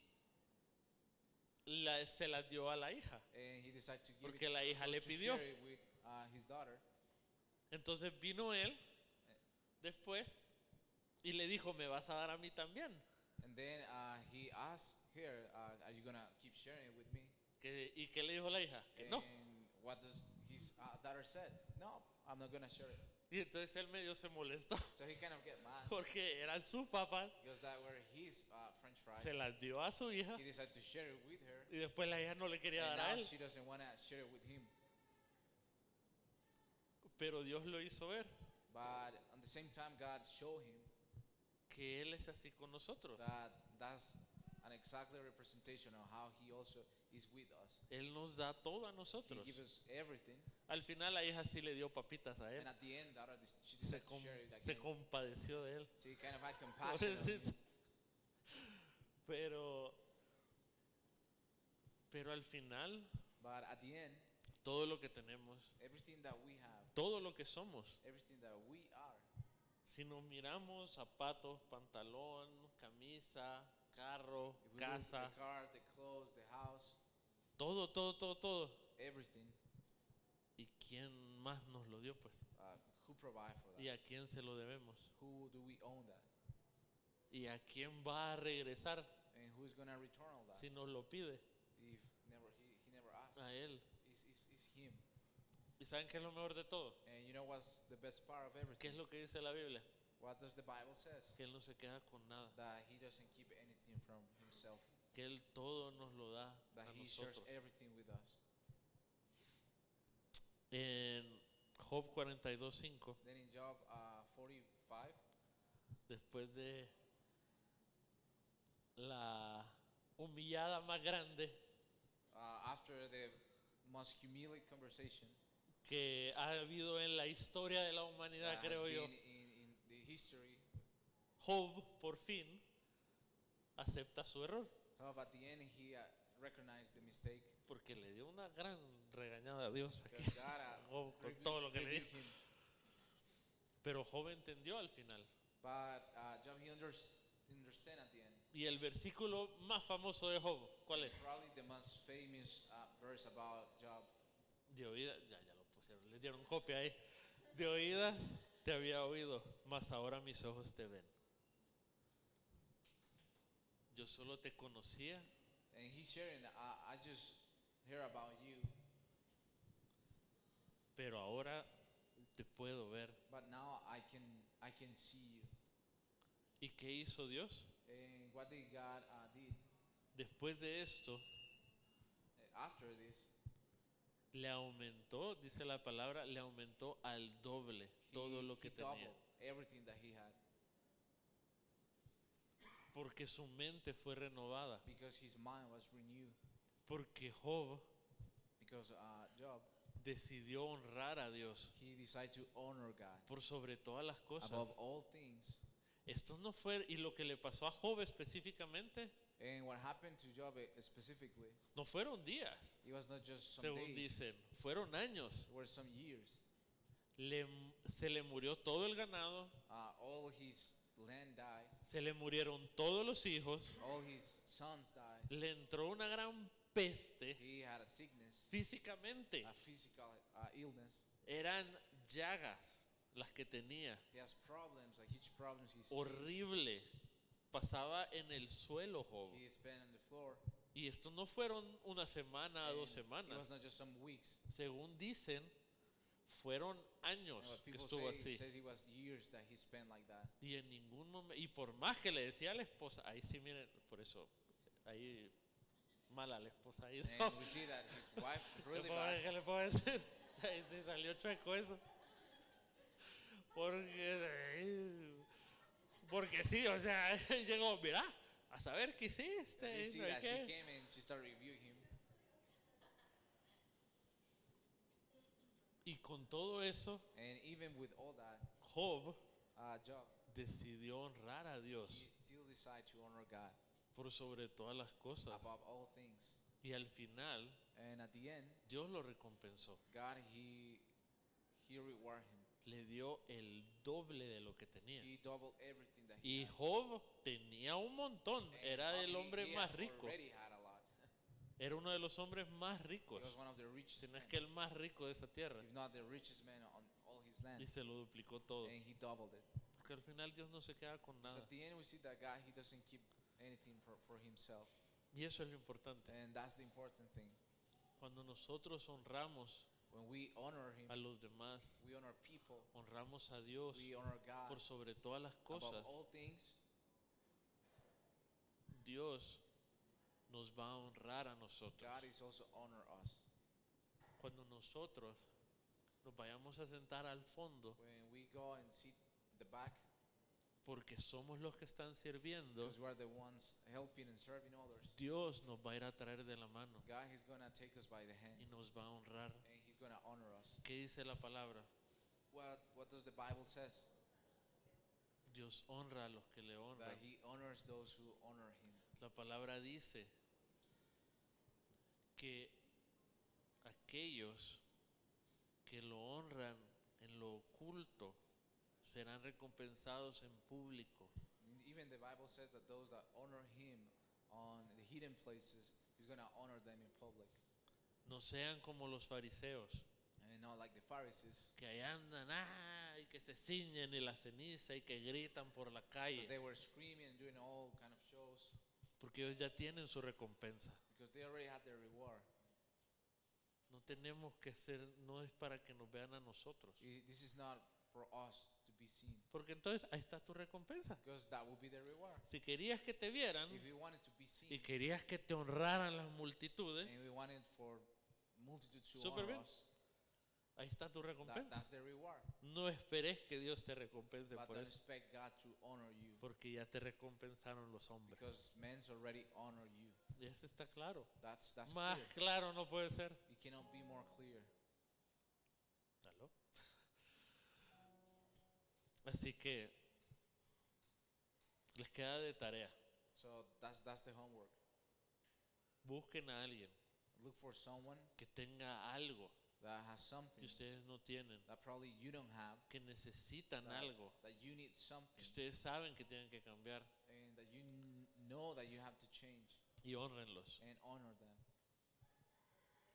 la- se las dio a la hija. and he decided to give Porque it, la hija to le pidió. with uh, his daughter. Entonces vino él después y le dijo, me vas a dar a mí también. And then uh, he asked her, uh, "Are you gonna keep sharing it with me?" ¿Y qué le dijo la hija? Que no. What does his uh, daughter said? No, I'm not gonna share it. Y entonces él medio se molestó So he kind of get mad porque eran sus that were his uh, French fries. se las dio a su hija He decided to share it with her, y después la hija no le quería and dar a él. she doesn't wanna share it with him. Pero Dios lo hizo ver But at the same time, God showed him que Él es así con nosotros. that that's an exactly representation of how He also is with us. Él nos da todo a He nosotros. gives us everything, Al final la hija sí le dio papitas a él. and at the end, daughter, she Se, decided to com- share it se again. compadeció de él. She kind of had compassion on him. Pero, pero al final, But at the end, todo lo que tenemos, everything that we have, todo lo que somos, everything that we are, si nos miramos zapatos, pantalón, camisa, carro, if we look casa, the cars, the clothes, the house, todo, todo, todo, todo. everything, ¿Y quién más nos lo dio pues? uh, who provide for that? ¿Y a quién se lo debemos? Who do we own that? ¿Y a quién va a regresar And who's gonna return all that? si nos lo pide? If never he, he never asked, A él. it's, it's, it's him. ¿Y saben qué es lo mejor de todo? And you know what's the best part of ¿Qué everything? es lo que dice la Biblia? What does the Bible says? que Él no se queda con nada, That he doesn't keep anything from himself. que Él todo nos lo da That a he shares nosotros. everything with us. En Job 42.5, Then in Job uh, 45, después de la humillada más grande uh, after the most humiliating conversation que ha habido en la historia de la humanidad, creo yo, been in, in the history, Job por fin acepta su error, at the end he uh, recognized the mistake porque le dio una gran regañada a Dios aquí, uh, Job, con todo lo que le rebuked dijo. him. Pero Job entendió al final. But uh, Job he understand at the end. Y el versículo más famoso de Job, ¿cuál es? Probably the most famous uh, verse about Job. De oídas, ya, ya dieron copia ahí. De oídas te había oído, mas ahora mis ojos te ven. Yo solo te conocía, And he's sharing, I, I just hear about you, pero ahora te puedo ver. but now I can I can see you. ¿Y qué hizo Dios? And what did God uh, did Después de esto, uh, after this? Le aumentó, dice la palabra, le aumentó al doble He, todo lo que tenía. everything that he had Porque su mente fue renovada. because his mind was renewed. Porque Job Because uh, Job decidió honrar a Dios he decided to honor God por sobre todas las above cosas. all things. Esto no fue, y lo que le pasó a Job específicamente, And what happened to Job specifically, no fueron días, it was not just some según days, dicen, fueron años. it were some years. Le- se le murió todo el ganado, Uh, all his land died, se le murieron todos los hijos, all his sons died. le entró una gran peste He had a sickness, físicamente. a physical uh, illness. Eran llagas las que tenía, He has problems, like huge problems. He's horrible. Pasaba en el suelo Job. He spent on the floor. Y esto no fueron una semana, and dos It was semanas. not just some weeks. Según dicen, fueron años que estuvo say, así. says it was years that he spent like that. Y en ningún momento, y por más que le decía a la esposa, ahí sí miren, por eso, ahí mala la esposa ahí. ¿no? And we see that his wife was ¿Qué really qué le puedo decir? Ahí sí salió chueco eso. Porque, porque sí, o sea, llegó, mira, a saber qué hiciste. See no sé that qué". she came and she started reviewing him. Y con todo eso, And even with all that, Job uh, Job, decidió honrar a he Dios still decided to honor God por sobre todas las cosas. above all things. Y al final, And at the end, Dios lo recompensó. God, he, he rewarded him. Le dio el doble de lo que tenía. He doubled everything that he Y. Job tenía un montón. And Era el hombre más rico. Era uno de los hombres más ricos. Si no es que el más rico de esa tierra. if not the richest man on all his land. Y se lo duplicó todo. And he doubled it. Porque al final Dios no se queda con nada. at the end, we see that God, he doesn't keep anything for, for himself. Y eso es lo importante. And that's the important thing. Cuando nosotros honramos When we honor him, a los demás, we honor people, honramos a Dios we honor God por sobre todas las cosas, all things. Dios nos va a honrar a nosotros. God is also honor us. Cuando nosotros nos vayamos a sentar al fondo, When we go and sit the back, porque somos los que están sirviendo, because we are the ones helping and serving others, Dios nos va a ir a traer de la mano God is gonna take us by the hand y nos va a honrar. and He's gonna honor us. ¿Qué dice la palabra? What What does the Bible says? Dios honra a los que le honran. That He honors those who honor Him. La palabra dice que aquellos que lo honran en lo oculto serán recompensados en público. Even the Bible says that those that honor Him on the hidden places, He's gonna honor them in public, No sean como los fariseos, and not like the Pharisees. que ahí andan ah, y que se ciñen y la ceniza y que gritan por la calle, They were screaming and doing all kind of shows porque ellos ya tienen su recompensa. because they already had their reward. No tenemos que ser, no es para que nos vean a nosotros. This is not for us be seen. Porque entonces ahí está tu recompensa. Because that will be the reward. Si querías que te vieran If we wanted to be y seen querías que te honraran las multitudes, and we wanted for multitudes to Súper honor bien. us, ahí está tu that, recompensa. that's the reward. No esperes que Dios te recompense But por don't eso, expect God to honor you porque ya te recompensaron los hombres. because men's already honor you. Y eso está claro. That's that's Más clear. claro no puede ser. It cannot be more clear. Así que les queda de tarea. So that's that's the homework. Busquen a alguien Look for someone que tenga algo that has que something ustedes no tienen, that probably you don't have. que necesitan That, algo, that you need que something ustedes saben que tienen que cambiar and that you kn- know that you have to change y honrenlos, and honor them.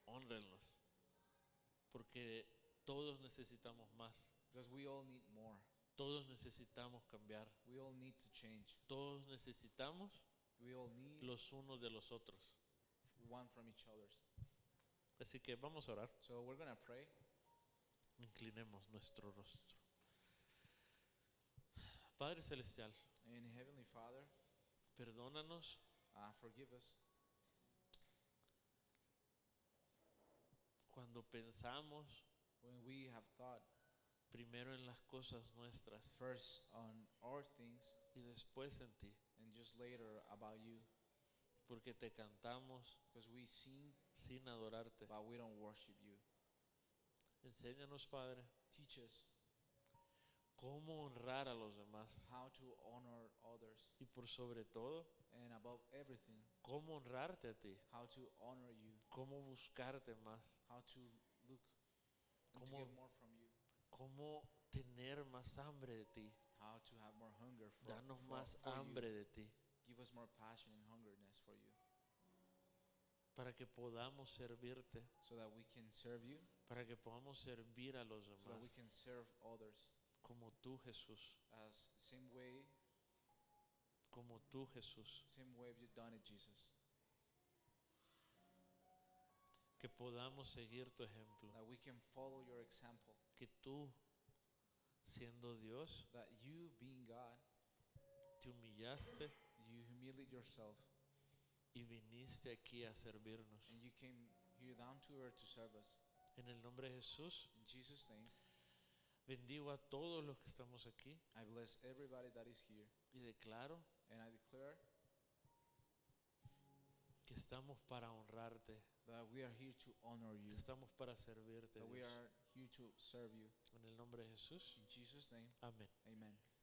honrenlos. Porque todos necesitamos más, Because we all need more. Todos necesitamos cambiar, We all need to change. todos necesitamos We all need los unos de los otros. one from each other's. Así que vamos a orar, So we're gonna pray. inclinemos nuestro rostro. Padre Celestial, And Heavenly Father, perdónanos uh, forgive us cuando pensamos when we have thought primero en las cosas nuestras first on our things y después en ti, and just later about you. porque te cantamos Because we sing, sin adorarte. but we don't worship you. Enséñanos, Padre, Teach us cómo honrar a los demás how to honor others y por sobre todo, and above everything, cómo honrarte a ti, how to honor you, cómo buscarte más, how to look Cómo- get more from you, cómo tener más hambre de ti, how to have more hunger for, danos for- más for hambre you. de ti, Give us more passion and hungerness for you. Para que podamos servirte, so that we can serve you, para que podamos servir a los so that demás, we can serve others. Como tú Jesús, as the same way, como tú Jesús, same way you've done it, Jesus. que podamos seguir tu ejemplo, That we can follow your example. Que tú, siendo Dios, That you, being God, te humillaste you humiliate yourself y viniste aquí a servirnos. and you came here down to earth to serve us. En el nombre de Jesús, In Jesus' name, bendigo a todos los que estamos aquí I bless everybody that is here y declaro and I declare que estamos para honrarte, that we are here to honor you, que estamos para servirte. that we Dios. are here to serve you. En el nombre de Jesús, In Jesus' name, amén. amen.